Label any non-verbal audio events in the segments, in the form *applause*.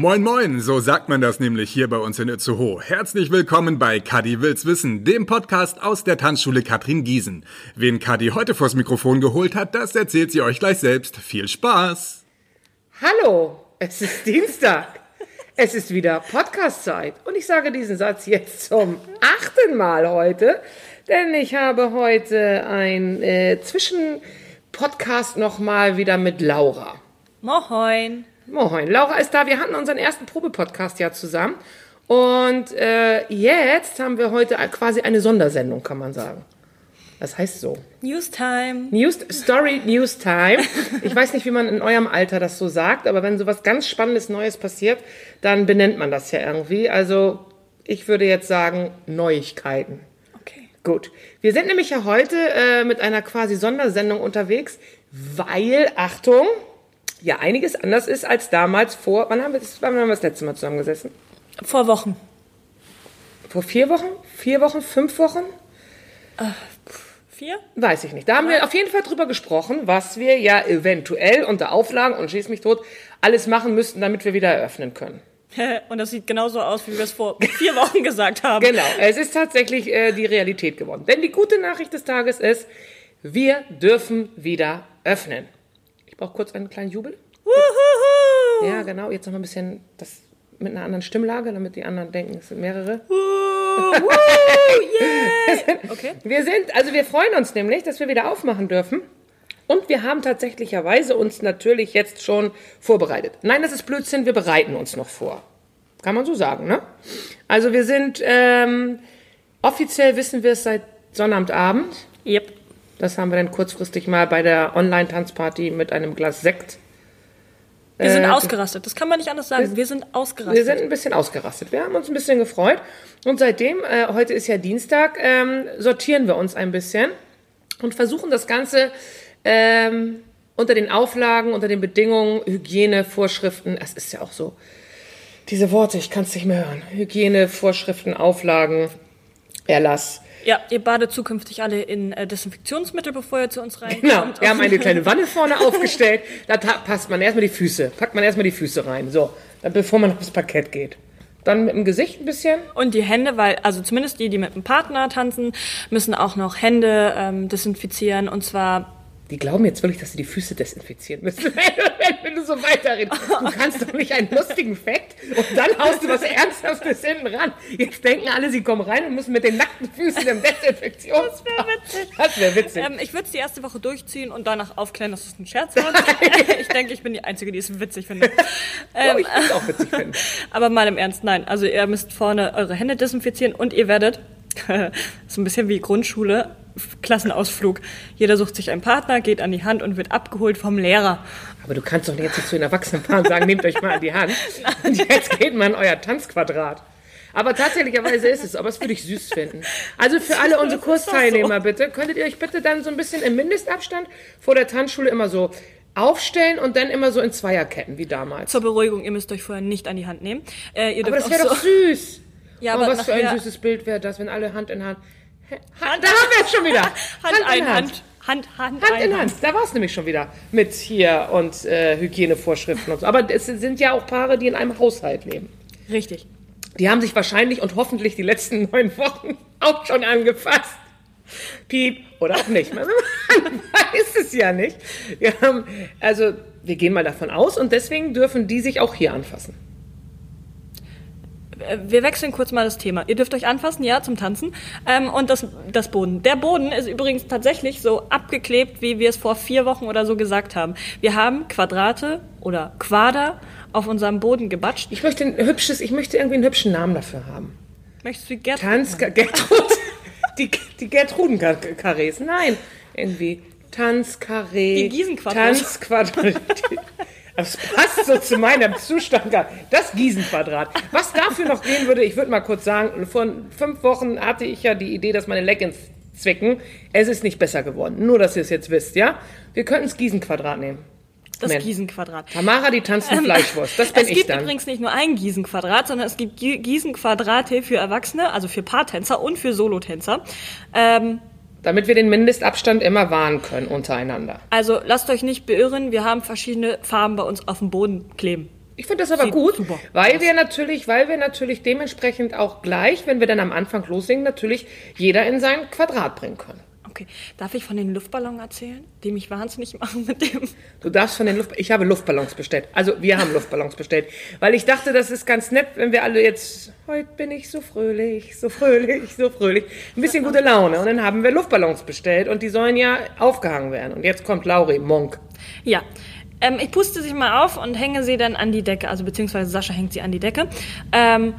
Moin moin, so sagt man das nämlich hier bei uns in Itzehoe. Herzlich willkommen bei Kadi will's wissen, dem Podcast aus der Tanzschule Katrin Giesen. Wen Kadi heute vors Mikrofon geholt hat, das erzählt sie euch gleich selbst. Viel Spaß! Hallo, es ist Dienstag. Es ist wieder Podcastzeit und ich sage diesen Satz jetzt zum achten Mal heute, denn ich habe heute ein äh, Zwischenpodcast nochmal wieder mit Laura. Moin. Moin, Laura ist da. Wir hatten unseren ersten Probepodcast ja zusammen. Und äh, jetzt haben wir heute quasi eine Sondersendung, kann man sagen. Das heißt so. Newstime. News, Story News Time. Ich weiß nicht, wie man in eurem Alter das so sagt, aber wenn sowas ganz Spannendes Neues passiert, dann benennt man das ja irgendwie. Also ich würde jetzt sagen Neuigkeiten. Okay. Gut. Wir sind nämlich ja heute äh, mit einer quasi Sondersendung unterwegs, weil, Achtung, ja einiges anders ist als damals vor. Wann haben wir das, wann haben wir das letzte Mal zusammengesessen? Vor Wochen. Vor vier Wochen? Vier Wochen? Fünf Wochen? Vier? Weiß ich nicht. Da haben wir auf jeden Fall drüber gesprochen, was wir ja eventuell unter Auflagen und schieß mich tot alles machen müssten, damit wir wieder eröffnen können. Und das sieht genauso aus, wie wir es vor vier Wochen gesagt haben. Genau, es ist tatsächlich äh, die Realität geworden. Denn die gute Nachricht des Tages ist, wir dürfen wieder öffnen. Brauche kurz einen kleinen Jubel. Wuhuhu. Ja, genau. Jetzt noch mal ein bisschen das mit einer anderen Stimmlage, damit die anderen denken, es sind mehrere. Yeah. *laughs* Okay. Wir sind, also wir freuen uns nämlich, dass wir wieder aufmachen dürfen. Und wir haben tatsächlicherweise uns natürlich jetzt schon vorbereitet. Nein, das ist Blödsinn, wir bereiten uns noch vor. Kann man so sagen, ne? Also wir sind, ähm, offiziell wissen wir es seit Sonnabendabend. Yep. Das haben wir dann kurzfristig mal bei der Online-Tanzparty mit einem Glas Sekt. Wir sind Äh, ausgerastet. Das kann man nicht anders sagen. Wir sind Wir ausgerastet. sind ein bisschen ausgerastet. Wir haben uns ein bisschen gefreut. Und seitdem, äh, heute ist ja Dienstag, ähm, sortieren wir uns ein bisschen und versuchen das Ganze ähm, unter den Auflagen, unter den Bedingungen, Hygienevorschriften, es ist ja auch so, diese Worte, ich kann es nicht mehr hören. Hygienevorschriften, Auflagen, Erlass. Ja, ihr badet zukünftig alle in äh, Desinfektionsmittel, bevor ihr zu uns reinkommt. Genau, *laughs* wir haben eine kleine Wanne vorne aufgestellt. Da passt man erstmal die Füße, packt man erstmal die Füße rein, so, dann, bevor man aufs Parkett geht. Dann mit dem Gesicht ein bisschen. Und die Hände, weil, also zumindest die, die mit dem Partner tanzen, müssen auch noch Hände ähm, desinfizieren. Und zwar Die glauben jetzt wirklich, dass sie die Füße desinfizieren müssen, *laughs* wenn, du so weiterredest. Du kannst doch nicht einen lustigen Fact und dann haust du was Ernsthaftes hinten ran. Jetzt denken alle, sie kommen rein und müssen mit den nackten Füßen im Desinfektions... Das wäre witzig. Das wäre witzig. Ähm, ich würde es die erste Woche durchziehen und danach aufklären, dass es ein Scherz war. *laughs* ich denke, ich bin die Einzige, die es witzig findet. oh, ich würde es auch witzig finden. *laughs* Aber mal im Ernst, nein. Also ihr müsst vorne eure Hände desinfizieren und ihr werdet, so ein bisschen wie Grundschule, Klassenausflug. Jeder sucht sich einen Partner, geht an die Hand und wird abgeholt vom Lehrer. Aber du kannst doch jetzt nicht zu den Erwachsenen und sagen, nehmt euch mal an die Hand. *laughs* Und jetzt geht mal in euer Tanzquadrat. Aber tatsächlicherweise ist es, aber das würde ich süß finden. Also für alle unsere Kursteilnehmer bitte, könntet ihr euch bitte dann so ein bisschen im Mindestabstand vor der Tanzschule immer so aufstellen und dann immer so in Zweierketten wie damals. Zur Beruhigung, ihr müsst euch vorher nicht an die Hand nehmen. Äh, Aber das wäre auch doch so, süß. *laughs* Ja, oh, aber was für ein süßes Bild wäre das, wenn alle Hand in Hand. Hand, da haben wir es schon wieder. *laughs* Hand, ein, Hand. Hand, Hand, Hand ein, in Hand. Da war es nämlich schon wieder mit hier und äh, Hygienevorschriften und so. Aber es sind ja auch Paare, die in einem Haushalt leben. Richtig. Die haben sich wahrscheinlich und hoffentlich die letzten neun Wochen *laughs* auch schon angefasst. Piep oder auch nicht. Man *laughs* weiß es ja nicht. Wir haben, also wir gehen mal davon aus und deswegen dürfen die sich auch hier anfassen. Äh, Wir wechseln kurz mal das Thema. Ihr dürft euch anfassen, ja, zum Tanzen. Ähm, und das, das Boden. Der Boden ist übrigens tatsächlich so abgeklebt, wie wir es vor vier Wochen oder so gesagt haben. Wir haben Quadrate oder Quader auf unserem Boden gebatscht. Ich möchte ein hübsches, ich möchte irgendwie einen hübschen Namen dafür haben. Möchtest du Gerd? Tanz Gertrud. *laughs* Die, die Gertruden-Karrees. Nein, irgendwie Tanzkarree. Die Gießenquadrat. Tanzquadrat. Das passt so zu meinem Zustand. gar- Das Gießenquadrat. Was dafür noch gehen würde, ich würde mal kurz sagen, vor fünf Wochen hatte ich ja die Idee, dass meine Leggings zwicken. Es ist nicht besser geworden. Nur, dass ihr es jetzt wisst, ja? Wir könnten das Gießenquadrat nehmen. Das Moment. Gießenquadrat. Tamara, die tanzt mit Fleischwurst. Das *laughs* bin es ich gibt dann. übrigens nicht nur ein Gießenquadrat, sondern es gibt Gie- Gießenquadrate für Erwachsene, also für Paartänzer und für Solotänzer. Ähm, Damit wir den Mindestabstand immer wahren können untereinander. also lasst euch nicht beirren, wir haben verschiedene Farben bei uns auf dem Boden kleben. Ich finde das aber Sieht gut, super weil wir natürlich, weil wir natürlich dementsprechend auch gleich, wenn wir dann am Anfang loslegen, natürlich jeder in sein Quadrat bringen können. Okay, darf ich von den Luftballon erzählen, die mich wahnsinnig machen mit dem? Du darfst von den Luft, ich habe Luftballons bestellt. Also wir haben Luftballons bestellt, weil ich dachte, das ist ganz nett, wenn wir alle jetzt, heute bin ich so fröhlich, so fröhlich, so fröhlich, ein bisschen gute Laune. Und dann haben wir Luftballons bestellt und die sollen ja aufgehangen werden. Und jetzt kommt Lauri, Monk. Ja. Ähm, ich puste sie mal auf und hänge sie dann an die Decke, also beziehungsweise Sascha hängt sie an die Decke. Ähm,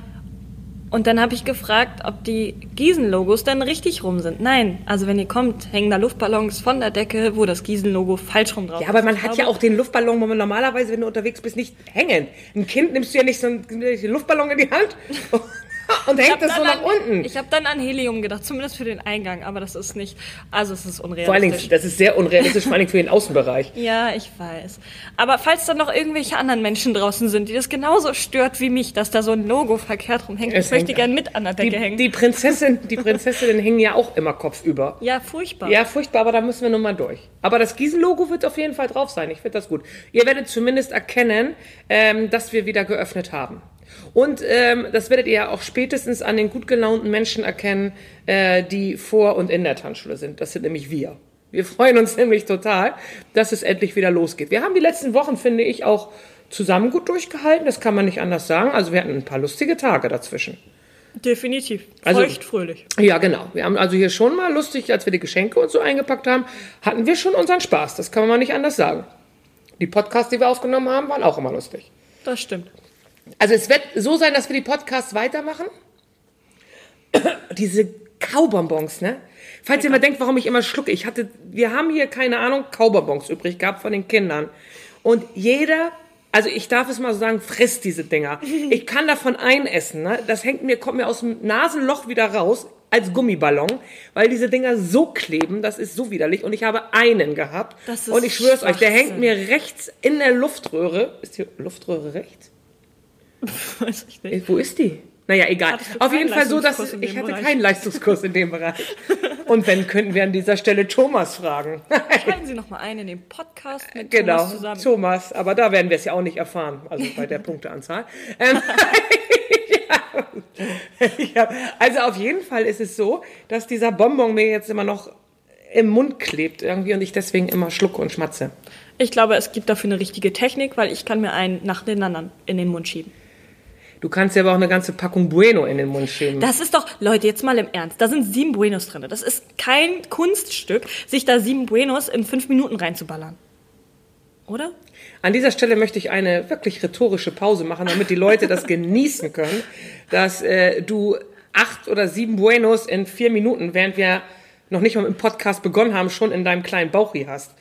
und dann habe ich gefragt, ob die Gießen-Logos dann richtig rum sind. Nein, also wenn ihr kommt, hängen da Luftballons von der Decke, wo das Gießen-Logo falsch rum drauf Ja, aber ist. man Ich hat ja auch den Luftballon, wo man normalerweise, wenn du unterwegs bist, nicht hängen. Ein Kind nimmst du ja nicht so einen Luftballon in die Hand *laughs* *laughs* und hängt das so nach an, unten. Ich habe dann an Helium gedacht, zumindest für den Eingang, aber das ist nicht, also es ist unrealistisch. Vor allen Dingen, das ist sehr unrealistisch, vor allen Dingen für den Außenbereich. *laughs* Ja, ich weiß. Aber falls da noch irgendwelche anderen Menschen draußen sind, die das genauso stört wie mich, dass da so ein Logo verkehrt rumhängt, Es ich möchte gern mit an der Decke Die, hängen. die Prinzessin, die Prinzessinnen hängen ja auch immer kopfüber. ja, furchtbar. Ja, furchtbar, aber da müssen wir nun mal durch. Aber das Gießen-Logo wird auf jeden Fall drauf sein. Ich finde das gut. Ihr werdet zumindest erkennen, ähm, dass wir wieder geöffnet haben. Und ähm, das werdet ihr ja auch spätestens an den gut gelaunten Menschen erkennen, äh, die vor und in der Tanzschule sind. Das sind nämlich wir. Wir *laughs* freuen uns nämlich total, dass es endlich wieder losgeht. Wir haben die letzten Wochen, finde ich, auch zusammen gut durchgehalten. Das kann man nicht anders sagen. Also wir hatten ein paar lustige Tage dazwischen. Definitiv. Also- Feucht, fröhlich. Ja, genau. Wir haben also hier schon mal lustig, als wir die Geschenke und so eingepackt haben, hatten wir schon unseren Spaß. Das kann man nicht anders sagen. Die Podcasts, die wir aufgenommen haben, waren auch immer lustig. Das stimmt. Also es wird so sein, dass wir die Podcasts weitermachen. *clears throat* Diese Kaubonbons, ne? Falls ihr mal denkt, warum ich immer schlucke. Ich hatte, wir haben hier, keine Ahnung, Kaubonbons übrig gehabt von den Kindern. Und jeder, also ich darf es mal so sagen, frisst diese Dinger. *laughs* Ich kann davon einessen, ne? Das hängt mir, kommt mir aus dem Nasenloch wieder raus als Gummiballon, weil diese Dinger so kleben, das ist so widerlich. Und ich habe einen gehabt. Das ist und ich schwör's euch, der hängt mir rechts in der Luftröhre. Ist die Luftröhre rechts? *laughs* Weiß ich nicht. Äh, Wo ist die? Naja, egal. Auf jeden Fall so, dass ich hatte Bereich? keinen Leistungskurs in dem Bereich. Und wenn, könnten wir an dieser Stelle Thomas fragen. Schalten Sie noch mal ein in den Podcast mit genau, Thomas zusammen. Thomas. Aber da werden wir es ja auch nicht erfahren, also bei der Punkteanzahl. *laughs* Ähm, *laughs* ja. Also auf jeden Fall ist es so, dass dieser Bonbon mir jetzt immer noch im Mund klebt irgendwie und ich deswegen immer schlucke und schmatze. Ich glaube, es gibt dafür eine richtige Technik, weil ich kann mir einen nach den anderen in den Mund schieben. Du kannst ja aber auch eine ganze Packung Bueno in den Mund schieben. Das ist doch, Leute, jetzt mal im Ernst, da sind sieben Buenos drin. Das ist kein Kunststück, sich da sieben Buenos in fünf Minuten reinzuballern. Oder? An dieser Stelle möchte ich eine wirklich rhetorische Pause machen, damit die Leute das *laughs* genießen können, dass äh, du acht oder sieben Buenos in vier Minuten, während wir noch nicht mal im Podcast begonnen haben, schon in deinem kleinen Bauchi hast.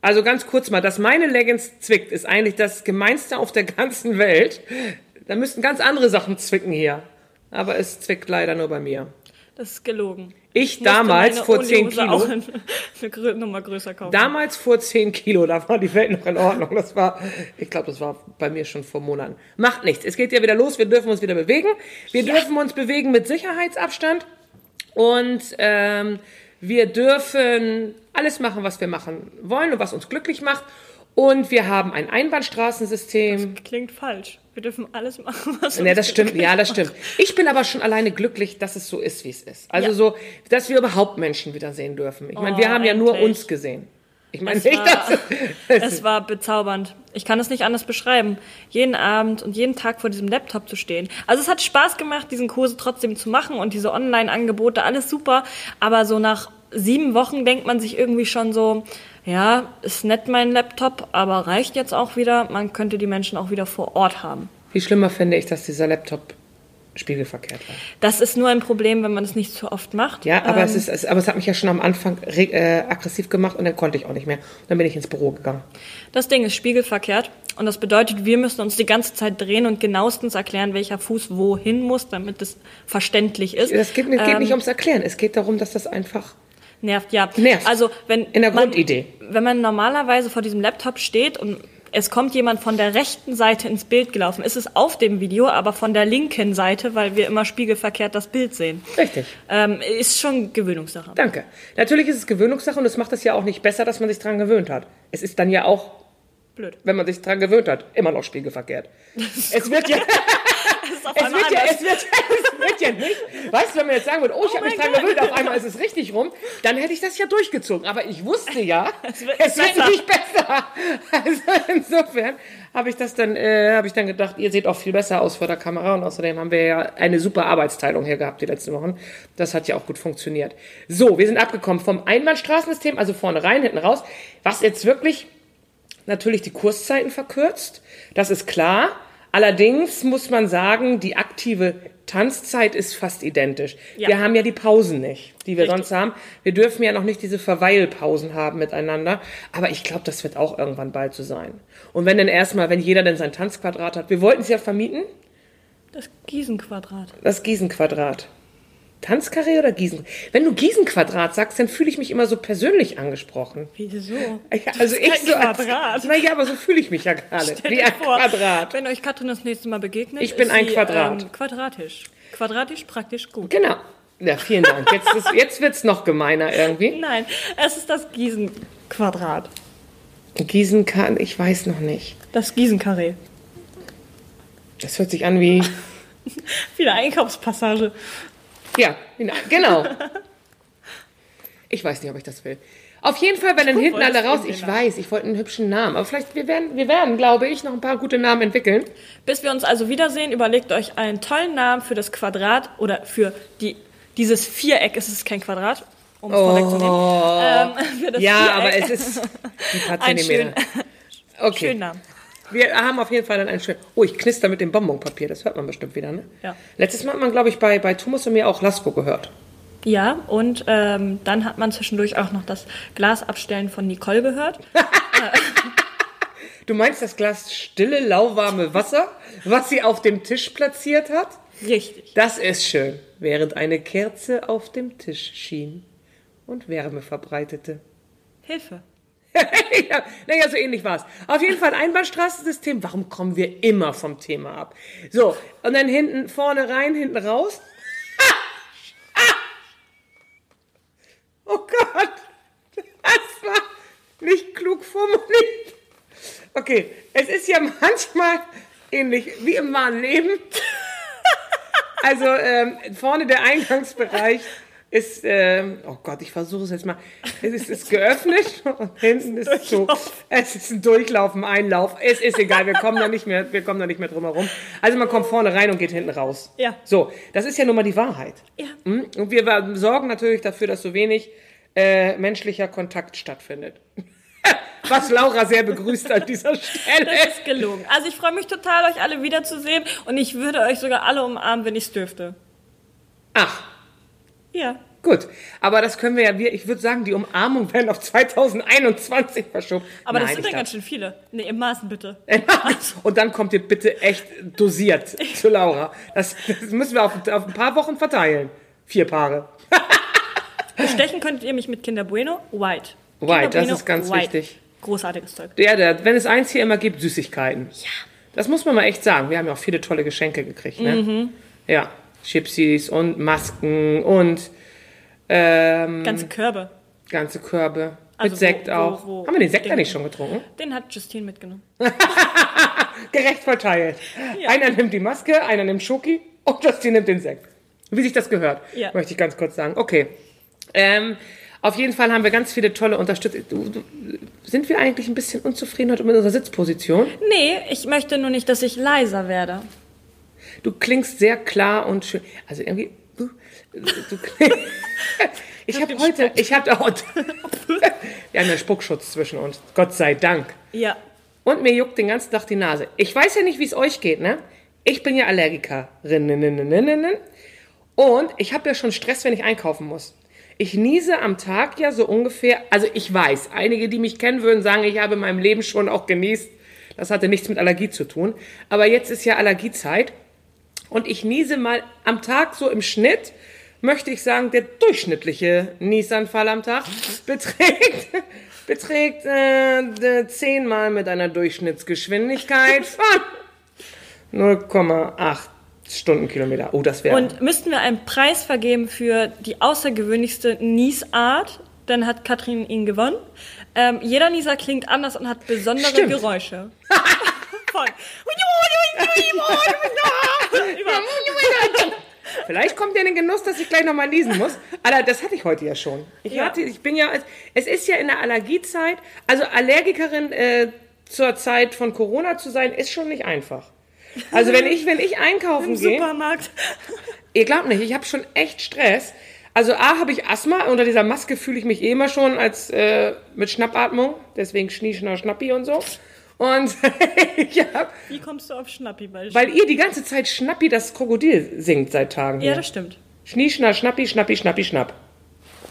Also ganz kurz mal, dass meine Leggings zwickt, ist eigentlich das Gemeinste auf der ganzen Welt. Da müssten ganz andere Sachen zwicken hier. Aber es zwickt leider nur bei mir. Das ist gelogen. Ich musste damals vor 10 Oliose Kilo. *laughs* eine Nummer größer kaufen. Damals vor 10 Kilo, da war die Welt noch in Ordnung. Das war, ich glaube, das war bei mir schon vor Monaten. Macht nichts. Es geht ja wieder los. Wir dürfen uns wieder bewegen. Wir dürfen uns bewegen mit Sicherheitsabstand. Und ähm, wir dürfen alles machen, was wir machen wollen und was uns glücklich macht. Und wir haben ein Einbahnstraßensystem. Klingt falsch. Wir dürfen alles machen, was Ja, uns das stimmt. Ja, das stimmt. Ich bin aber schon alleine glücklich, dass es so ist, wie es ist. Also Ja. so, dass wir überhaupt Menschen wiedersehen dürfen. Ich meine, wir Oh, haben ja nur endlich. uns gesehen. Ich meine Es nicht, war- dass *laughs* Es war bezaubernd. Ich kann es nicht anders beschreiben. Jeden Abend und jeden Tag vor diesem Laptop zu stehen. Also es hat Spaß gemacht, diesen Kurse trotzdem zu machen und diese Online-Angebote, alles super. Aber so nach sieben Wochen denkt man sich irgendwie schon so, ja, ist nett mein Laptop, aber reicht jetzt auch wieder. Man könnte die Menschen auch wieder vor Ort haben. Viel schlimmer finde ich, dass dieser Laptop spiegelverkehrt war. Das ist nur ein Problem, wenn man es nicht zu oft macht. Ja, aber, Ähm, es ist, es, aber es hat mich ja schon am Anfang äh, aggressiv gemacht und dann konnte ich auch nicht mehr. Dann bin ich ins Büro gegangen. Das Ding ist spiegelverkehrt und das bedeutet, wir müssen uns die ganze Zeit drehen und genauestens erklären, welcher Fuß wohin muss, damit es verständlich ist. Das geht, es geht Ähm, nicht ums Erklären. Es geht darum, dass das einfach. Nervt, ja. Nervt. Also wenn In der man, Grundidee. Wenn man normalerweise vor diesem Laptop steht und es kommt jemand von der rechten Seite ins Bild gelaufen, ist es auf dem Video, aber von der linken Seite, weil wir immer spiegelverkehrt das Bild sehen. Richtig. Ähm, ist schon Gewöhnungssache. Danke. Natürlich ist es Gewöhnungssache und es macht es ja auch nicht besser, dass man sich dran gewöhnt hat. Es ist dann ja auch Blöd. Wenn man sich dran gewöhnt hat, immer noch spiegelverkehrt. *laughs* Es wird ja, *laughs* Ist auf es einmal wird ja, anders. es wird, es wird ja nicht. Weißt du, wenn man jetzt sagen würde, oh, ich habe mich dran gewöhnt, auf einmal ist es richtig rum, dann hätte ich das ja durchgezogen. Aber ich wusste ja, *laughs* es wird wird, besser. nicht besser. Also insofern habe ich das dann, äh, habe ich dann gedacht, ihr seht auch viel besser aus vor der Kamera und außerdem haben wir ja eine super Arbeitsteilung hier gehabt die letzten Wochen. Das hat ja auch gut funktioniert. So, wir sind abgekommen vom Einbahnstraßensystem, also vorne rein, hinten raus, was jetzt wirklich natürlich die Kurszeiten verkürzt. Das ist klar. Allerdings muss man sagen, die aktive Tanzzeit ist fast identisch. Ja. Wir haben ja die Pausen nicht, die wir Richtig. sonst haben. Wir dürfen ja noch nicht diese Verweilpausen haben miteinander. Aber ich glaube, das wird auch irgendwann bald so sein. Und wenn dann erstmal, wenn jeder denn sein Tanzquadrat hat. Wir wollten es ja vermieten, Das Gießenquadrat. das Gießenquadrat. Tanzkarree oder Gießen? Wenn du Gießenquadrat sagst, dann fühle ich mich immer so persönlich angesprochen. Wieso? Ja, Also ich so als, Quadrat. Naja, aber so fühle ich mich ja gerade. Wie ein vor, Quadrat. Wenn euch Katrin das nächste Mal begegnet, Ich bin ein sie, Quadrat. Ähm, quadratisch. Quadratisch praktisch gut. Genau. Ja, vielen Dank. Jetzt, ist, jetzt wird's noch gemeiner irgendwie. Nein, es ist das Gießenquadrat. Gießen kann, ich weiß noch nicht. Das Gießenkarree. Das hört sich an wie, *laughs* Wieder Einkaufspassage. Ja, genau. Ich weiß nicht, ob ich das will. Auf jeden Fall, wenn dann hinten alle raus, ich weiß, ich wollte einen hübschen Namen, aber vielleicht, wir werden, wir werden, glaube ich, noch ein paar gute Namen entwickeln. Bis wir uns also wiedersehen, überlegt euch einen tollen Namen für das Quadrat oder für die, dieses Viereck. Es ist kein Quadrat, um es vorwegzunehmen. Ähm, *laughs* Oh. Ja, Viereck. aber es ist ein paar Ein Zentimeter. Okay. schönen Namen. Wir haben auf jeden Fall dann einen schönen. Oh, ich knister mit dem Bonbonpapier, das hört man bestimmt wieder, ne? Ja. Letztes Mal hat man, glaube ich, bei, bei Thomas und mir auch Lasko gehört. Ja, und ähm, dann hat man zwischendurch auch noch das Glasabstellen von Nicole gehört. *laughs* *laughs* Du meinst das Glas stille, lauwarme Wasser, was sie auf dem Tisch platziert hat? Richtig. Das ist schön, während eine Kerze auf dem Tisch schien und Wärme verbreitete. Hilfe. *laughs* ja, naja, so ähnlich war's. Auf jeden Fall Einbahnstraßensystem. Warum kommen wir immer vom Thema ab? So, und dann hinten, vorne rein, hinten raus. *laughs* Oh Gott, das war nicht klug formuliert. Okay, es ist ja *laughs* manchmal ähnlich wie im wahren Leben. Also ähm, vorne der Eingangsbereich ist, ähm, oh Gott, ich versuche es jetzt mal. Es ist, ist geöffnet *laughs* und hinten ist es so. Es ist ein Durchlauf, ein Einlauf. Es ist egal, wir kommen da nicht mehr, wir kommen da nicht mehr drum herum. Also man kommt vorne rein und geht hinten raus. Ja. So, das ist ja nun mal die Wahrheit. Ja. Hm? Und wir sorgen natürlich dafür, dass so wenig äh, menschlicher Kontakt stattfindet. *laughs* Was Laura sehr begrüßt an dieser Stelle. *laughs* Das ist gelogen. Also ich freue mich total, euch alle wiederzusehen und ich würde euch sogar alle umarmen, wenn ich es dürfte. Ach, Ja. Gut, aber das können wir ja, wir, ich würde sagen, die Umarmung werden auf 2021 verschoben. Aber das Nein, sind ich dann ganz schön viele. Nee, im Maßen bitte. *laughs* Und dann kommt ihr bitte echt dosiert *laughs* zu Laura. Das, das müssen wir auf, auf ein paar Wochen verteilen. Vier Paare. *laughs* Bestechen könntet ihr mich mit Kinder Bueno White. White, Kinder das Bueno ist ganz White. wichtig. Großartiges Zeug. Ja, der, wenn es eins hier immer gibt, Süßigkeiten. Ja. Das muss man mal echt sagen. Wir haben ja auch viele tolle Geschenke gekriegt, ne? Mhm. Ja, Chipsies und Masken und ähm, Ganze Körbe. ganze Körbe. Also mit Sekt wo- wo- auch. wo- haben wir den Sekt nicht schon getrunken? Den hat Justine mitgenommen. *laughs* gerecht verteilt. Einer nimmt die Maske, einer nimmt Schoki und Justin nimmt den Sekt. Wie sich das gehört, Ja. möchte ich ganz kurz sagen. Okay. Ähm, auf jeden Fall haben wir ganz viele tolle Unterstützer. Sind wir eigentlich ein bisschen unzufrieden heute mit unserer Sitzposition? Nee, ich möchte nur nicht, dass ich leiser werde. Du klingst sehr klar und schön. Also irgendwie. Du, du klingst. *laughs* Ich habe heute. Ich habe auch. Wir haben ja Spuckschutz zwischen uns. Gott sei Dank. Ja. Und mir juckt den ganzen Tag die Nase. Ich weiß ja nicht, wie es euch geht, ne? Ich bin ja Allergikerin. Und ich habe ja schon Stress, wenn ich einkaufen muss. Ich niese am Tag ja so ungefähr, also ich weiß, einige, die mich kennen, würden sagen, ich habe in meinem Leben schon auch genießt. Das hatte nichts mit Allergie zu tun. Aber jetzt ist ja Allergiezeit. Und ich niese mal am Tag so im Schnitt, möchte ich sagen, der durchschnittliche Niesanfall am Tag *laughs* beträgt, beträgt äh, zehnmal mit einer Durchschnittsgeschwindigkeit von 0,8 Stundenkilometer. Oh, das wäre. Und müssten wir einen Preis vergeben für die außergewöhnlichste Niesart, dann hat Katrin ihn gewonnen. Ähm, jeder Nieser klingt anders und hat besondere Stimmt. Geräusche. *laughs* Von. *laughs* Vielleicht kommt ja in den Genuss, dass ich gleich nochmal niesen muss. Aber das hatte ich heute ja schon. Ich, Ja. hatte, ich bin ja, es ist ja in der Allergiezeit, also Allergikerin äh, zur Zeit von Corona zu sein, ist schon nicht einfach. Also wenn ich, wenn ich einkaufen Im gehe, Supermarkt. ihr glaubt nicht, ich habe schon echt Stress. Also A, habe ich Asthma, unter dieser Maske fühle ich mich eh immer schon als äh, mit Schnappatmung, deswegen Schnie, Schnappi und so. Und *laughs* ja, Wie kommst du auf Schnappi? Weil, weil ihr die ganze Zeit Schnappi das Krokodil singt seit Tagen hier. ja, das stimmt. Schnie, Schnar, Schnappi, Schnappi, Schnappi, Schnapp.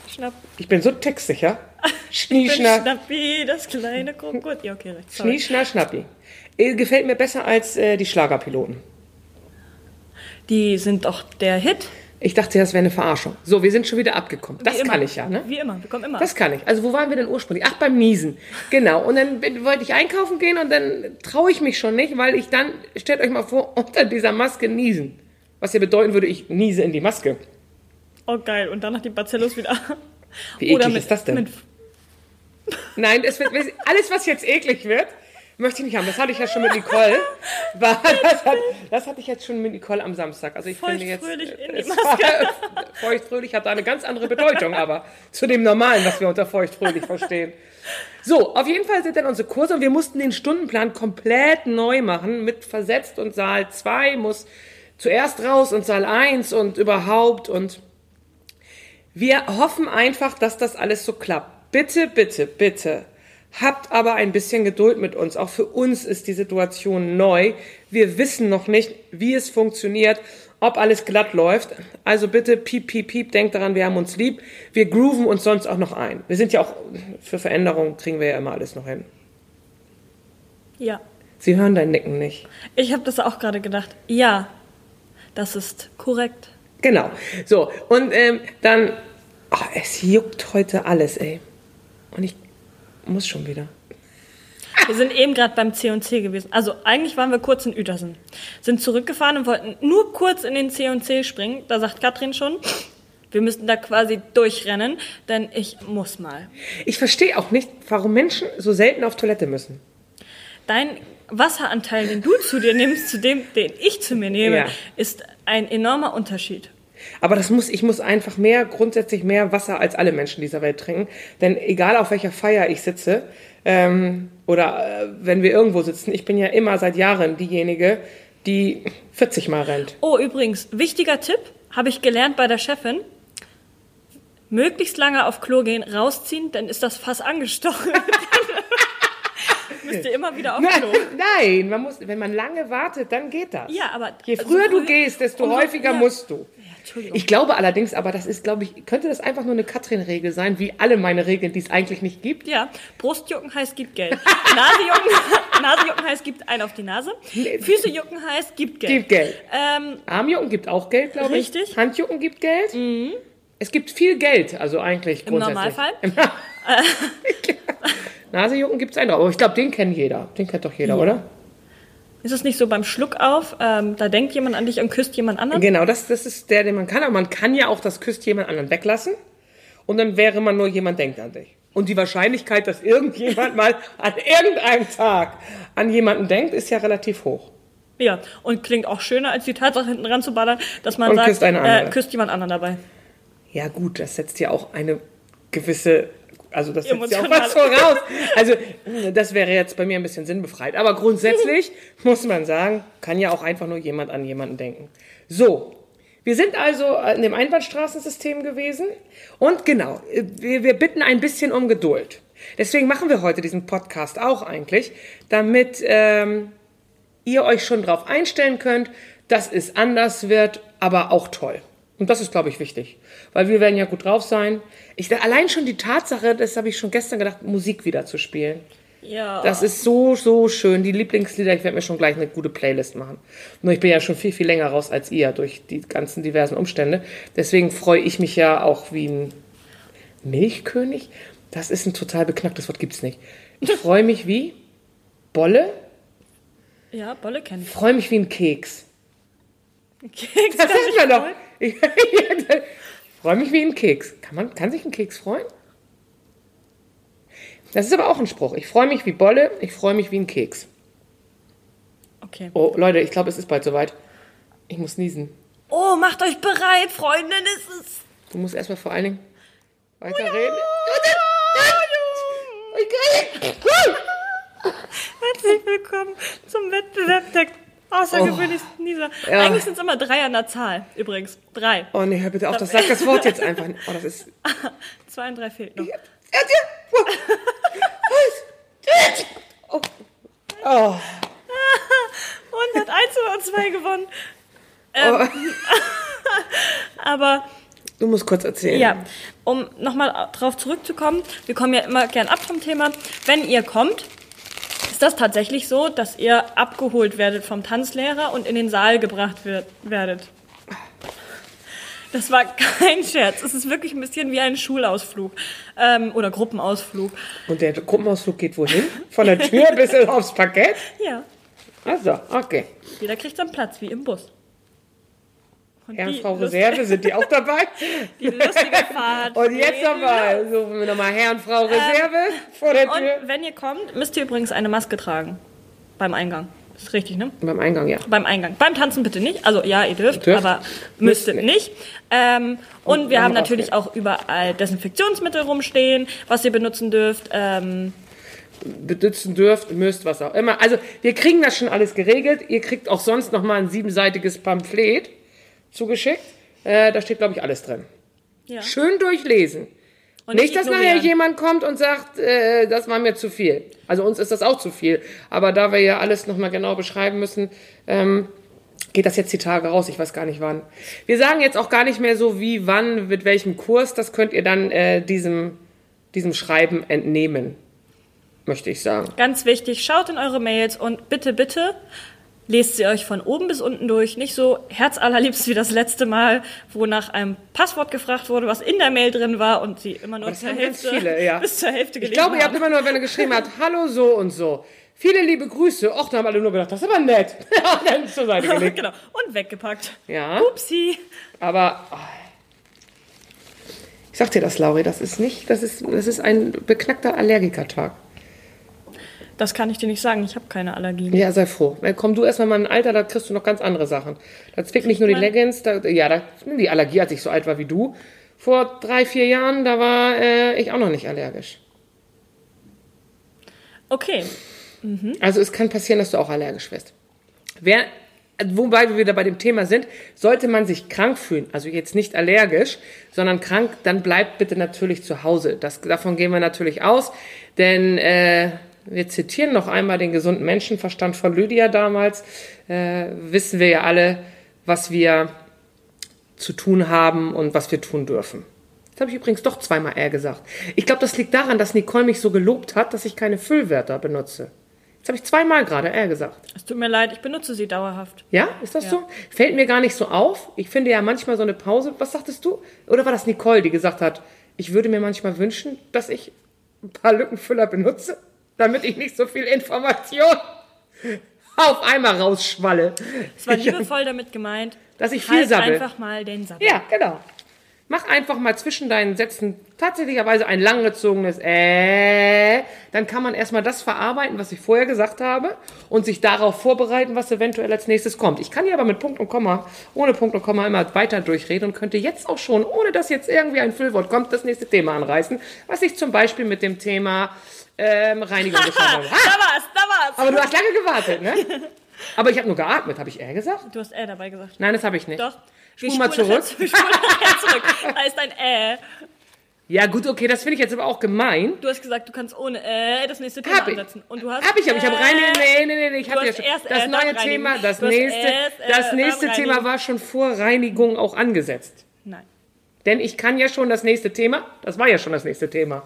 Schnapp. Ich bin so textsicher. *laughs* Schnie, Ich Schnar, Schnappi, das kleine Krokodil. Ja, okay, recht. Schnie. Schnar, Schnappi. Äh, Gefällt mir besser als äh, die Schlagerpiloten. Die sind doch der Hit. Ich dachte, das wäre eine Verarschung. So, wir sind schon wieder abgekommen. Das immer. kann ich ja, ne? Wie immer, wir kommen immer. Das kann ich. Also wo waren wir denn ursprünglich? Ach, beim Niesen. Genau. Und dann bin, wollte ich einkaufen gehen und dann traue ich mich schon nicht, weil ich dann, stellt euch mal vor, *laughs* unter dieser Maske niesen. Was ja bedeuten würde, ich niese in die Maske. oh, geil. Und danach die Bacillus wieder. Wie eklig ist das denn? Mit, Nein, es wird, *laughs* alles, was jetzt eklig wird, möchte ich nicht haben. Das hatte ich ja schon mit Nicole. *laughs* War, das, hat, das hatte ich jetzt schon mit Nicole am Samstag. Also ich finde jetzt, Feuchtfröhlich in die war, *laughs* feuchtfröhlich hat da eine ganz andere Bedeutung, aber zu dem Normalen, was wir unter feuchtfröhlich verstehen. So, auf jeden Fall sind dann unsere Kurse und wir mussten den Stundenplan komplett neu machen mit versetzt und Saal 2 muss zuerst raus und Saal 1 und überhaupt und wir hoffen einfach, dass das alles so klappt. Bitte, bitte, bitte. Habt aber ein bisschen Geduld mit uns. Auch für uns ist die Situation neu. Wir wissen noch nicht, wie es funktioniert, ob alles glatt läuft. Also bitte, piep, piep, piep, denkt daran, wir haben uns lieb. Wir grooven uns sonst auch noch ein. Wir sind ja auch, für Veränderungen kriegen wir ja immer alles noch hin. ja. Sie hören dein Nicken nicht. Ich habe das auch gerade gedacht. Ja, das ist korrekt. Genau. So, und ähm, dann, ach, es juckt heute alles, ey. Und ich muss schon wieder. Wir sind eben gerade beim C&C gewesen. Also eigentlich waren wir kurz in Uetersen. Sind zurückgefahren und wollten nur kurz in den C&C springen. Da sagt Katrin schon, wir müssten da quasi durchrennen, denn ich muss mal. Ich verstehe auch nicht, warum Menschen so selten auf Toilette müssen. Dein Wasseranteil, den du zu dir nimmst, zu dem, den ich zu mir nehme, Ja. ist ein enormer Unterschied. Aber das muss, ich muss einfach mehr, grundsätzlich mehr Wasser als alle Menschen dieser Welt trinken. Denn egal auf welcher Feier ich sitze, ähm, oder äh, wenn wir irgendwo sitzen, ich bin ja immer seit Jahren diejenige, die 40 Mal rennt. Oh, übrigens, wichtiger Tipp, habe ich gelernt bei der Chefin. Möglichst lange auf Klo gehen, rausziehen, dann ist das Fass angestochen. *laughs* *laughs* Müsst ihr immer wieder auf Klo. nein, man muss, wenn man lange wartet, dann geht das. Ja, aber Je so früher du früh- gehst, desto häufiger ja. musst du. Ich glaube allerdings, aber das ist, glaube ich, könnte das einfach nur eine Katrin-Regel sein, wie alle meine Regeln, die es eigentlich nicht gibt. Ja, Brustjucken heißt gibt Geld. *laughs* Nasejucken, Nasejucken heißt gibt ein auf die Nase. Füße jucken heißt gibt Geld. Gibt Geld. Ähm, Armjucken gibt auch Geld, glaube ich. Richtig. Handjucken gibt Geld. Es gibt viel Geld, also eigentlich Im. Normalfall? *laughs* *laughs* Nasejucken gibt es einen, aber ich glaube, den kennt jeder. Den kennt doch jeder, oder? Ist es nicht so beim Schluck auf, ähm, da denkt jemand an dich und küsst jemand anderen? Genau, das, das ist der, den man kann. Aber man kann ja auch das Küsst jemand anderen weglassen. Und dann wäre man nur, jemand denkt an dich. Und die Wahrscheinlichkeit, dass irgendjemand *laughs* mal an irgendeinem Tag an jemanden denkt, ist ja relativ hoch. Ja, und klingt auch schöner, als die Tatsache hinten ran zu ballern, dass man Und sagt, küsst äh, küsst jemand anderen dabei. Ja gut, das setzt ja auch eine gewisse, also das setzt ja auch was voraus. Also das wäre jetzt bei mir ein bisschen sinnbefreit. Aber grundsätzlich *laughs* muss man sagen, kann ja auch einfach nur jemand an jemanden denken. So, wir sind also in dem Einbahnstraßensystem gewesen und genau, wir, wir bitten ein bisschen um Geduld. Deswegen machen wir heute diesen Podcast auch eigentlich, damit ähm, ihr euch schon darauf einstellen könnt, dass es anders wird, aber auch toll. Und das ist, glaube ich, wichtig. Weil wir werden ja gut drauf sein. Ich, allein schon die Tatsache, das habe ich schon gestern gedacht, Musik wieder zu spielen. Ja. Das ist so, so schön. Die Lieblingslieder, ich werde mir schon gleich eine gute Playlist machen. Nur ich bin ja schon viel, viel länger raus als ihr durch die ganzen diversen Umstände. Deswegen freue ich mich ja auch wie ein Milchkönig. Das ist ein total beknacktes Wort, gibt's nicht. Ich *laughs* freue mich wie Bolle, ja, Bolle kenne ich. freue mich wie ein Keks. Keks Das ist ich mir doch. *laughs* freue mich wie ein Keks. Kann man kann sich ein Keks freuen? Das ist aber auch ein Spruch. Ich freue mich wie Bolle, ich freue mich wie ein Keks. Okay. Oh, Leute, ich glaube, es ist bald soweit. Ich muss niesen. Oh, macht euch bereit, Freundin, ist es. Du musst erstmal vor allen Dingen weiterreden. Herzlich willkommen zum Wettbewerb der außergewöhnlichsten Nieser. Ja. Eigentlich sind es immer drei an der Zahl, übrigens. Drei. Oh nee, hör bitte auf, das sagt das Wort jetzt einfach. Oh, das ist. *laughs* Zwei und drei fehlt noch. Oh. Oh. *laughs* Und hat eins oder zwei gewonnen. Ähm, *laughs* Aber Du musst kurz erzählen. ja, um nochmal drauf zurückzukommen, wir kommen ja immer gern ab vom Thema. Wenn ihr kommt, ist das tatsächlich so, dass ihr abgeholt werdet vom Tanzlehrer und in den Saal gebracht wird, werdet. Das war *laughs* kein Scherz. Es ist wirklich ein bisschen wie ein Schulausflug ähm, oder Gruppenausflug. Und der Gruppenausflug geht wohin? Von der Tür bis *laughs* aufs Parkett? Ja, Also, okay. jeder kriegt seinen Platz, wie im Bus. Und und Frau Reserve, sind die auch dabei? *laughs* Die lustige Fahrt. Und jetzt nochmal, suchen wir nochmal Herr und Frau Reserve vor der Tür. Und wenn ihr kommt, müsst ihr übrigens eine Maske tragen. Beim Eingang. Ist richtig, ne? Beim Eingang, ja. Beim Eingang. Beim Tanzen bitte nicht. Also ja, ihr dürft, Dürft. aber Müsst müsstet nicht. Ähm, und wir Warum haben auch natürlich nicht? auch überall Desinfektionsmittel rumstehen, was ihr benutzen dürft. Ähm, Benutzen dürft, müsst, was auch immer. Also, wir kriegen das schon alles geregelt. Ihr kriegt auch sonst nochmal ein siebenseitiges Pamphlet zugeschickt. Äh, da steht, glaube ich, alles drin. ja. Schön durchlesen. Und Nicht, dass nachher jemand kommt und sagt, äh, das war mir zu viel. Also uns ist das auch zu viel. Aber da wir ja alles nochmal genau beschreiben müssen, ähm, geht das jetzt die Tage raus. Ich weiß gar nicht wann. Wir sagen jetzt auch gar nicht mehr so, wie, wann, mit welchem Kurs. Das könnt ihr dann äh, diesem, diesem Schreiben entnehmen, möchte ich sagen. Ganz wichtig, schaut in eure Mails und bitte, bitte lest sie euch von oben bis unten durch. Nicht so herzallerliebst wie das letzte Mal, wo nach einem Passwort gefragt wurde, was in der Mail drin war und sie immer nur zur Hälfte, viele, ja. bis zur Hälfte Ich gelesen glaube, ihr habt immer nur, wenn er geschrieben hat, hallo so und so. Viele liebe Grüße. Och, da haben alle nur gedacht, das ist aber nett. *laughs* dann zur Seite *laughs* gelegt. genau. Und weggepackt. Ja. Upsi. Aber oh. ich sag dir das, Lauri, das ist nicht, das ist, das ist ein beknackter Allergikertag. Das kann ich dir nicht sagen. Ich habe keine Allergien. Ja, sei froh. Komm du erstmal mal in ein Alter, da kriegst du noch ganz andere Sachen. Da zwickt nicht nur die Mein- Leggings, da, ja, da, die Allergie, als ich so alt war wie du. Vor drei, vier Jahren, da war äh, ich auch noch nicht allergisch. Okay. Also es kann passieren, dass du auch allergisch wirst. Wer, wobei wir wieder bei dem Thema sind, sollte man sich krank fühlen, also jetzt nicht allergisch, sondern krank, dann bleibt bitte natürlich zu Hause. Das, davon gehen wir natürlich aus, denn äh, wir zitieren noch einmal den gesunden Menschenverstand von Lydia damals. Äh, wissen wir ja alle, was wir zu tun haben und was wir tun dürfen. Jetzt habe ich übrigens doch zweimal R gesagt. Ich glaube, das liegt daran, dass Nicole mich so gelobt hat, dass ich keine Füllwörter benutze. Jetzt habe ich zweimal gerade R gesagt. Es tut mir leid, ich benutze sie dauerhaft. Ja, ist das so? Fällt mir gar nicht so auf. Ich finde ja manchmal so eine Pause. Was sagtest du? Oder war das Nicole, die gesagt hat, ich würde mir manchmal wünschen, dass ich ein paar Lückenfüller benutze, damit ich nicht so viel Information auf einmal rausschwalle. Es war liebevoll damit gemeint, Dass ich viel halt sabbel. einfach mal den Sabbel. Ja, genau. Mach einfach mal zwischen deinen Sätzen tatsächlicherweise ein langgezogenes äh. Dann kann man erstmal das verarbeiten, was ich vorher gesagt habe und sich darauf vorbereiten, was eventuell als nächstes kommt. Ich kann hier aber mit Punkt und Komma, ohne Punkt und Komma immer weiter durchreden und könnte jetzt auch schon, ohne dass jetzt irgendwie ein Füllwort kommt, das nächste Thema anreißen, was ich zum Beispiel mit dem Thema ähm, Reinigung gesprochen *laughs* habe. Da Ha! war's, da war's. Aber du hast lange gewartet, ne? *laughs* Aber ich habe nur geatmet, habe ich er gesagt? du hast äh dabei gesagt. Nein, das habe ich nicht. Doch. Spul mal zurück. *laughs* nachher zurück. Da ist ein äh. Ja, gut, okay, das finde ich jetzt aber auch gemein. Du hast gesagt, du kannst ohne äh das nächste Thema Hab ansetzen. Und du hast Hab ich, aber ich habe rein. Nee, nee, nee, nee, ich habe ja schon. Das äh, neue Thema, das nächste, erst, äh, das nächste Thema war schon vor Reinigung auch angesetzt. Nein. Denn ich kann ja schon das nächste Thema, das war ja schon das nächste Thema.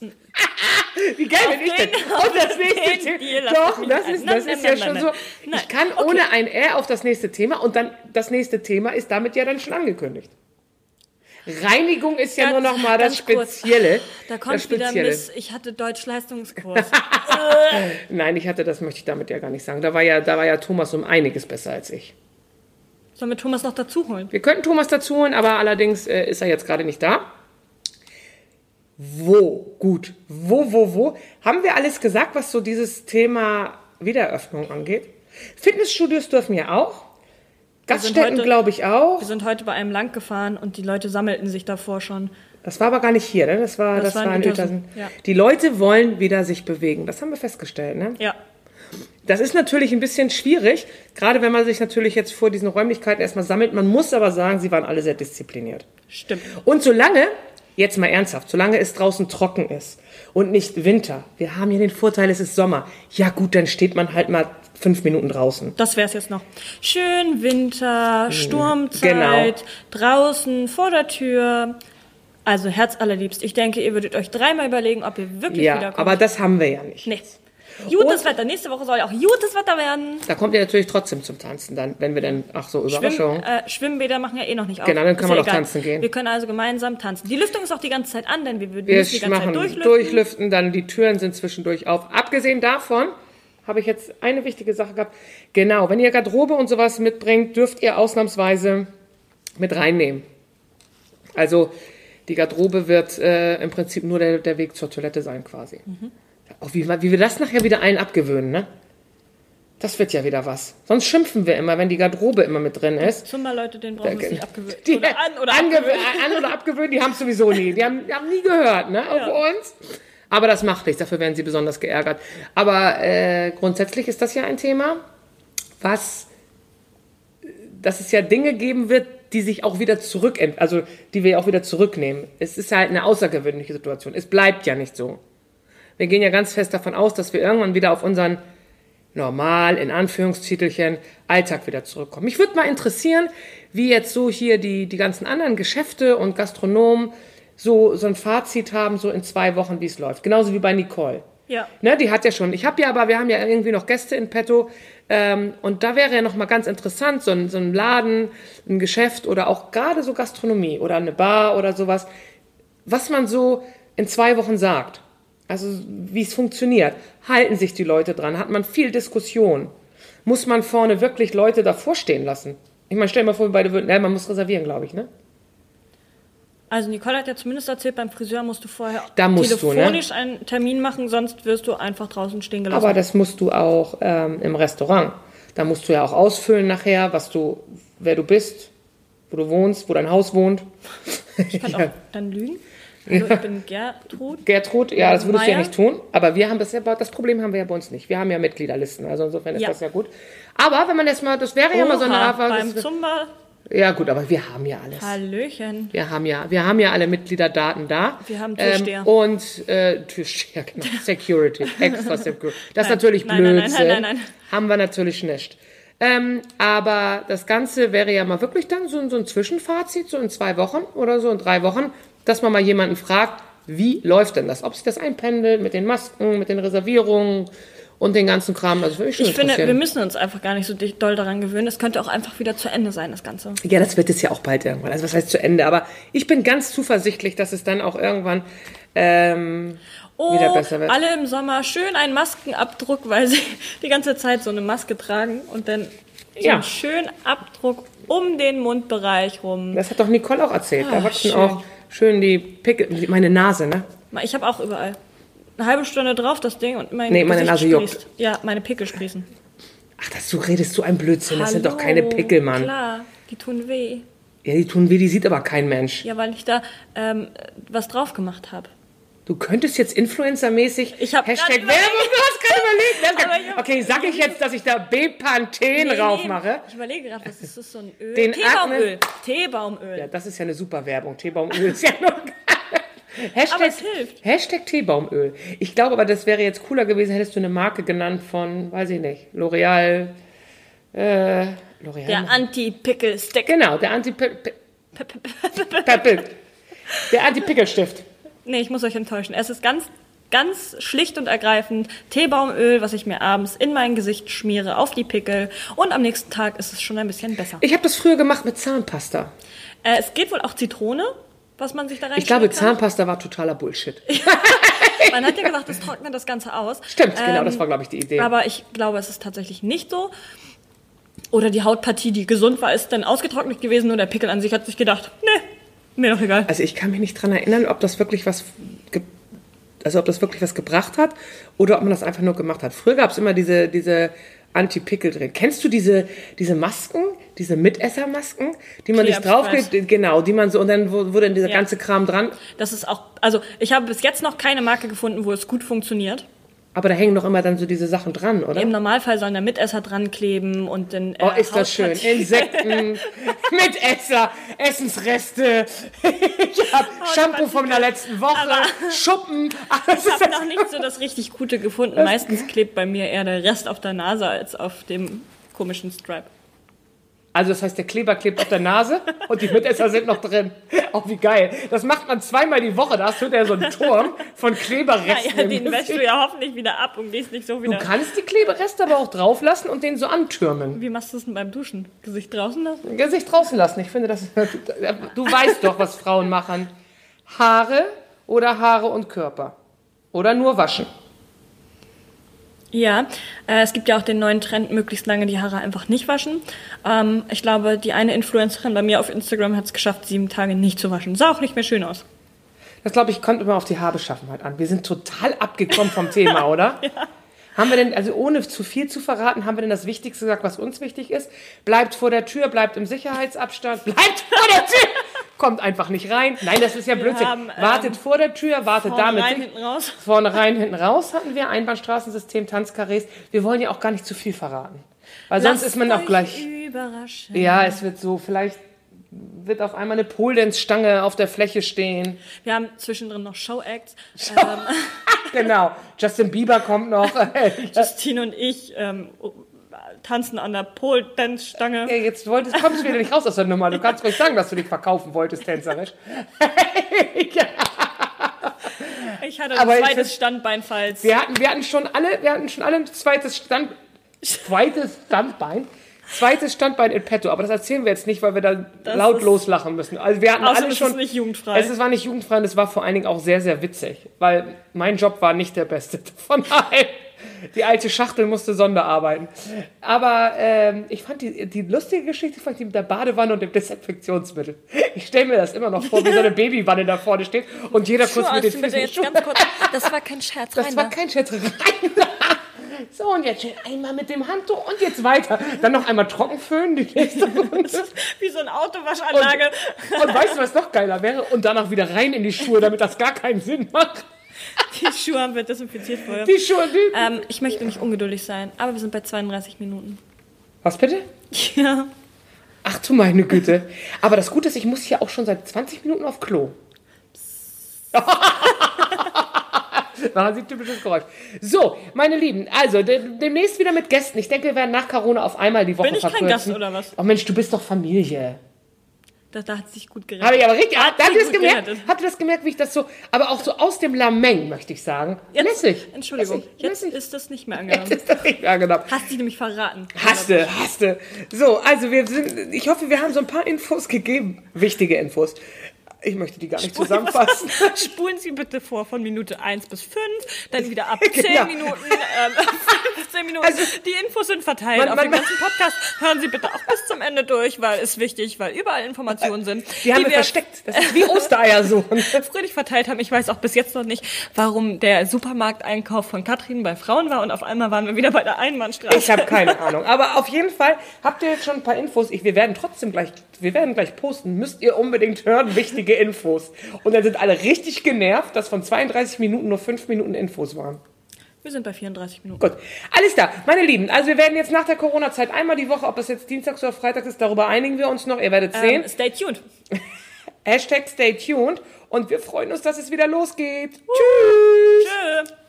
Wie geil bin ich denn? den- Und das nächste Thema. Doch, das ist, das Nein, ist nein, ja nein, schon so. Ich kann Okay. ohne ein R auf das nächste Thema und dann das nächste Thema ist damit ja dann schon angekündigt. Reinigung ist ja Ganz- nur noch mal das. Spezielle. Da kommt das wieder Spezielle. Miss, ich hatte Deutsch-Leistungskurs. *laughs* *laughs* Nein, ich hatte das möchte ich damit ja gar nicht sagen. Da war ja, da war ja Thomas um einiges besser als ich. Sollen wir Thomas noch dazu holen? Wir könnten Thomas dazu holen, aber allerdings äh, ist er jetzt gerade nicht da. Wo gut? Wo, wo, wo? Haben wir alles gesagt, was so dieses Thema Wiedereröffnung angeht? Fitnessstudios dürfen ja auch. Gaststätten, glaube ich, auch. Wir sind heute bei einem lang gefahren und die Leute sammelten sich davor schon. Das war aber gar nicht hier, ne? Das war, das, Das war war in Uetersen. ja. Die Leute wollen wieder sich bewegen. Das haben wir festgestellt, ne? Ja. Das ist natürlich ein bisschen schwierig, gerade wenn man sich natürlich jetzt vor diesen Räumlichkeiten erstmal sammelt. Man muss aber sagen, sie waren alle sehr diszipliniert. Stimmt. Und solange, jetzt mal ernsthaft, solange es draußen trocken ist und nicht Winter, wir haben hier den Vorteil, es ist Sommer. Ja gut, dann steht man halt mal fünf Minuten draußen. Das wär's jetzt noch. Schön Winter, Genau. Sturmzeit, draußen, vor der Tür. Also Herz allerliebst. Ich denke, ihr würdet euch dreimal überlegen, ob ihr wirklich Ja, wiederkommt. aber das haben wir ja nicht. nee. Gutes Wetter. Nächste Woche soll ja auch gutes Wetter werden. Da kommt ihr natürlich trotzdem zum Tanzen dann, wenn wir dann, ach so, Überraschung. Schwimm, äh, Schwimmbäder machen ja eh noch nicht auf. Genau, dann können Ist wir ja doch egal. tanzen gehen. Wir können also gemeinsam tanzen. Die Lüftung ist auch die ganze Zeit an, denn wir würden Wir die ganze machen Zeit durchlüften. durchlüften, dann die Türen sind zwischendurch auf. Abgesehen davon habe ich jetzt eine wichtige Sache gehabt. Genau, wenn ihr Garderobe und sowas mitbringt, dürft ihr ausnahmsweise mit reinnehmen. Also die Garderobe wird äh, im Prinzip nur der, der Weg zur Toilette sein quasi. Mhm. Auch wie, wie wir das nachher wieder allen abgewöhnen, ne? Das wird ja wieder was. Sonst schimpfen wir immer, wenn die Garderobe immer mit drin ist. Zumba-Leute, den brauchen wir nicht abgewöhnen. Die Oder an oder abgewöhnen. *laughs* an oder abgewöhnt, die haben es sowieso nie. Die haben, die haben nie gehört, ne, auf uns. Aber das macht nichts, dafür werden sie besonders geärgert. Aber äh, grundsätzlich ist das ja ein Thema, was, dass es ja Dinge geben wird, die sich auch wieder zurück, also die wir auch wieder zurücknehmen. Es ist halt eine außergewöhnliche Situation. Es bleibt ja nicht so. Wir gehen ja ganz fest davon aus, dass wir irgendwann wieder auf unseren normal, in Anführungstitelchen, Alltag wieder zurückkommen. Mich würde mal interessieren, wie jetzt so hier die, die ganzen anderen Geschäfte und Gastronomen so, so ein Fazit haben, so in zwei Wochen, wie es läuft. Genauso wie bei Nicole. Ja. Ne, die hat ja schon. Ich habe ja aber, wir haben ja irgendwie noch Gäste in petto. Ähm, und da wäre ja noch mal ganz interessant, so ein, so ein Laden, ein Geschäft oder auch gerade so Gastronomie oder eine Bar oder sowas, was man so in zwei Wochen sagt. Also wie es funktioniert. Halten sich die Leute dran? Hat man viel Diskussion? Muss man vorne wirklich Leute davor stehen lassen? Ich meine, stell dir mal vor, wir beide würden, ja, man muss reservieren, glaube ich, ne? Also Nicole hat ja zumindest erzählt, beim Friseur musst du vorher musst du, ne? telefonisch einen Termin machen, sonst wirst du einfach draußen stehen gelassen. Aber das musst du auch ähm, im Restaurant. Da musst du ja auch ausfüllen nachher, was du, wer du bist, wo du wohnst, wo dein Haus wohnt. ich kann *laughs* auch dann lügen. Hallo, ich bin Gertrud. Gertrud, ja, das würdest du ja Meier? nicht tun. Aber wir haben das ja, das Problem haben wir ja bei uns nicht. Wir haben ja Mitgliederlisten, also insofern ist Ja. das ja gut. Aber wenn man das mal, das wäre ja mal so eine Oha, Art, beim das, Zumba. ja gut, aber wir haben ja alles. Hallöchen. Wir haben ja, wir haben ja alle Mitgliederdaten da. Wir haben Türsteher. Ähm, und äh, Türsteher, *laughs* genau. Security, extra *laughs* Security. Das ist natürlich Nein, nein, nein, Blödsinn. nein. Haben wir natürlich nicht. Ähm, aber das Ganze wäre ja mal wirklich dann so, so ein Zwischenfazit, so in zwei Wochen oder so, in drei Wochen, dass man mal jemanden fragt, wie läuft denn das? Ob sich das einpendelt mit den Masken, mit den Reservierungen und den ganzen Kram. Also schon Ich finde, wir müssen uns einfach gar nicht so doll daran gewöhnen. Es könnte auch einfach wieder zu Ende sein, das Ganze. Ja, das wird es ja auch bald irgendwann. Also was heißt zu Ende? Aber ich bin ganz zuversichtlich, dass es dann auch irgendwann ähm, Oh, wieder besser wird. alle im Sommer schön einen Maskenabdruck, weil sie *laughs* die ganze Zeit so eine Maske tragen und dann so Ja. einen schönen Abdruck um den Mundbereich rum. Das hat doch Nicole auch erzählt. da Ah, wachsen schön. auch schön die Pickel, meine Nase, ne? Ich habe auch überall. Eine halbe Stunde drauf, das Ding, und mein Nee, meine Gesicht Nase juckt. sprießt. Ja, meine Pickel sprießen. Ach, das, du redest so ein Blödsinn. Das sind doch keine Pickel, Mann. Klar, die tun weh. Ja, die tun weh, die sieht aber kein Mensch. Ja, weil ich da ähm, was drauf gemacht habe. Du könntest jetzt influencermäßig Ich hab Hashtag Werbung, überlegt. Aber ich Ne? Okay, sag ich jetzt, dass ich da Bepanthen rauf mache? Ich überlege gerade, was ist das so ein Öl? Den Teebaumöl. Teebaumöl. Ja, das ist ja eine super Werbung. Teebaumöl ist ja noch. Hashtag, Aber es hilft. Hashtag Teebaumöl. Ich glaube aber, das wäre jetzt cooler gewesen, hättest du eine Marke genannt von, weiß ich nicht, L'Oreal. Äh, L'Oreal. Der Anti-Pickle-Stick. genau, der anti Der Anti-Pickelstift. Nee, ich muss euch enttäuschen. Es ist ganz, ganz schlicht und ergreifend Teebaumöl, was ich mir abends in mein Gesicht schmiere, auf die Pickel. Und am nächsten Tag ist es schon ein bisschen besser. Ich habe das früher gemacht mit Zahnpasta. Äh, es geht wohl auch Zitrone, was man sich da rein Ich glaube, kann. Zahnpasta war totaler Bullshit. *laughs* Man hat ja gesagt, es trocknet das Ganze aus. Stimmt, genau, Ähm, das war, glaube ich, die Idee. Aber ich glaube, es ist tatsächlich nicht so. Oder die Hautpartie, die gesund war, ist dann ausgetrocknet gewesen und der Pickel an sich hat sich gedacht, nee, Mir doch egal. Also ich kann mich nicht dran erinnern, ob das wirklich was, ge also ob das wirklich was gebracht hat oder ob man das einfach nur gemacht hat. Früher gab es immer diese, diese Anti-Pickel drin. Kennst du diese, diese Masken, diese Mitessermasken, die man sich draufklebt? Genau, die man so, und dann dann dieser Ja. ganze Kram dran. Das ist auch, also ich habe bis jetzt noch keine Marke gefunden, wo es gut funktioniert. Aber da hängen doch immer dann so diese Sachen dran, oder? Im Normalfall sollen da Mitesser dran kleben und dann. Äh, Oh, ist das schön. Insekten, *laughs* Mitesser, Essensreste. *laughs* Ich hab Shampoo von der letzten Woche, Aber- Schuppen. *laughs* Alles Ich habe noch nicht so das richtig Gute gefunden. Meistens klebt bei mir eher der Rest auf der Nase als auf dem komischen Stripe. Also das heißt, der Kleber klebt auf der Nase und die Mitesser sind noch drin. Oh, wie geil. Das macht man zweimal die Woche. Da hast du ja so einen Turm von Ja, Kleberresten. ja, im den wäschst du ja hoffentlich wieder ab und gehst nicht so Du wieder. kannst die Klebereste aber auch drauf lassen und den so antürmen. Wie machst du es denn beim Duschen? Gesicht draußen lassen? Gesicht draußen lassen. Ich finde, das Du weißt doch, was Frauen machen. Haare oder Haare und Körper. Oder nur waschen. Ja, äh, es gibt ja auch den neuen Trend, möglichst lange die Haare einfach nicht waschen. Ähm, ich glaube, die eine Influencerin bei mir auf Instagram hat es geschafft, sieben Tage nicht zu waschen. Sah auch nicht mehr schön aus. Das glaube ich, kommt immer auf die Haarbeschaffenheit an. Wir sind total abgekommen vom Thema, *laughs* oder? Haben wir denn, also ohne zu viel zu verraten, haben wir denn das Wichtigste gesagt, was uns wichtig ist? Bleibt vor der Tür, bleibt im Sicherheitsabstand, *laughs* bleibt vor der Tür! Kommt einfach nicht rein. Nein, das ist ja Blödsinn. haben, ähm, wartet vor der Tür, wartet Vorne damit. rein, hinten raus. *laughs* Vorne rein, hinten raus hatten wir Einbahnstraßensystem, Tanzkarrees. Wir wollen ja auch gar nicht zu viel verraten. Weil sonst Lasst ist man auch gleich. Überraschen. Ja, es wird so, vielleicht wird auf einmal eine Pole-Dance-Stange auf der Fläche stehen. Wir haben zwischendrin noch Show-Acts. Ähm, *laughs* Genau. Justin Bieber kommt noch. *laughs* Justine und ich ähm, tanzen an der Pole-Dance-Stange. Ja, jetzt wolltest, kommst du wieder nicht raus aus der Nummer. Du kannst ruhig sagen, dass du dich verkaufen wolltest, tänzerisch. *laughs* Ich hatte Aber ein zweites Standbein, falls. Wir hatten, wir hatten schon alle, wir hatten schon alle ein zweites Stand, zweites Standbein, zweites Standbein in petto. Aber das erzählen wir jetzt nicht, weil wir da laut ist- loslachen müssen. Also wir hatten Außerdem alle ist schon. es nicht jugendfrei. Es war nicht jugendfrei und es war vor allen Dingen auch sehr, sehr witzig, weil mein Job war nicht der beste *laughs* von allen. Die alte Schachtel musste Sonderarbeiten. Aber ähm, ich fand die, die lustige Geschichte fand ich mit der Badewanne und dem Desinfektionsmittel. Ich stelle mir das immer noch vor, wie so eine *laughs* Babywanne da vorne steht und jeder kurz mit den Füßen. Das war kein Scherz, das war Rainer. kein Scherz. Rein da. So, und jetzt schön einmal mit dem Handtuch und jetzt weiter. Dann noch einmal trocken föhnen, die nächste Runde. *laughs* Wie so eine Autowaschanlage. Und weißt du, was noch geiler wäre? Und danach wieder rein in die Schuhe, damit das gar keinen Sinn macht. Die Schuhe haben wir desinfiziert vorher. Die Schuhe, die... Ähm, ich möchte nicht ungeduldig sein, aber wir sind bei 32 Minuten. Was bitte? Ja. Ach du meine Güte. Aber das Gute ist, ich muss hier auch schon seit 20 Minuten auf Klo. *laughs* *laughs* War ein typisches Geräusch. So, meine Lieben, also de demnächst wieder mit Gästen. Ich denke, wir werden nach Corona auf einmal die Woche Bin ich kein verkürzen. Gast oder was? Oh Mensch, du bist doch Familie. Da, da hat sich gut gerettet. Habe ich aber richtig. Hat Habt sie ihr das gemerkt? gerettet. Habt ihr das gemerkt, wie ich das so, aber auch so aus dem Lameng, möchte ich sagen. Jetzt, Lässig. Entschuldigung, Lässig. jetzt Lässig. ist das nicht mehr Jetzt angenommen. ist das nicht mehr genau. Hast du nämlich verraten. Hasste, hasste. So, also wir sind, ich hoffe, wir haben so ein paar Infos gegeben. Wichtige Infos. Ich möchte die gar nicht *laughs* zusammenfassen. Spulen Sie bitte vor von Minute 1 bis 5, dann wieder ab *laughs* 10 Genau. Minuten, ähm, *laughs* 15 Minuten. Also, die Infos sind verteilt man- auf man- den ganzen Podcast. Hören Sie bitte auch bis zum Ende durch, weil es wichtig, weil überall Informationen sind, Die haben wir versteckt. Das ist wie Ostereier suchen. fröhlich verteilt haben. Ich weiß auch bis jetzt noch nicht, warum der Supermarkteinkauf von Katrin bei Frauen war und auf einmal waren wir wieder bei der Einbahnstraße. Ich habe keine Ahnung. Aber auf jeden Fall habt ihr jetzt schon ein paar Infos. Ich, wir werden trotzdem gleich, wir werden gleich posten. Müsst ihr unbedingt hören, wichtige Infos. Und dann sind alle richtig genervt, dass von 32 Minuten nur 5 Minuten Infos waren. wir sind bei 34 Minuten. Gut, alles klar, meine Lieben. Also wir werden jetzt nach der Corona-Zeit einmal die Woche, ob das jetzt Dienstags oder Freitags ist, darüber einigen wir uns noch. Ihr werdet sehen. Ähm, stay tuned. *laughs* Hashtag stay tuned. Und wir freuen uns, dass es wieder losgeht. Tschüss. Tschö.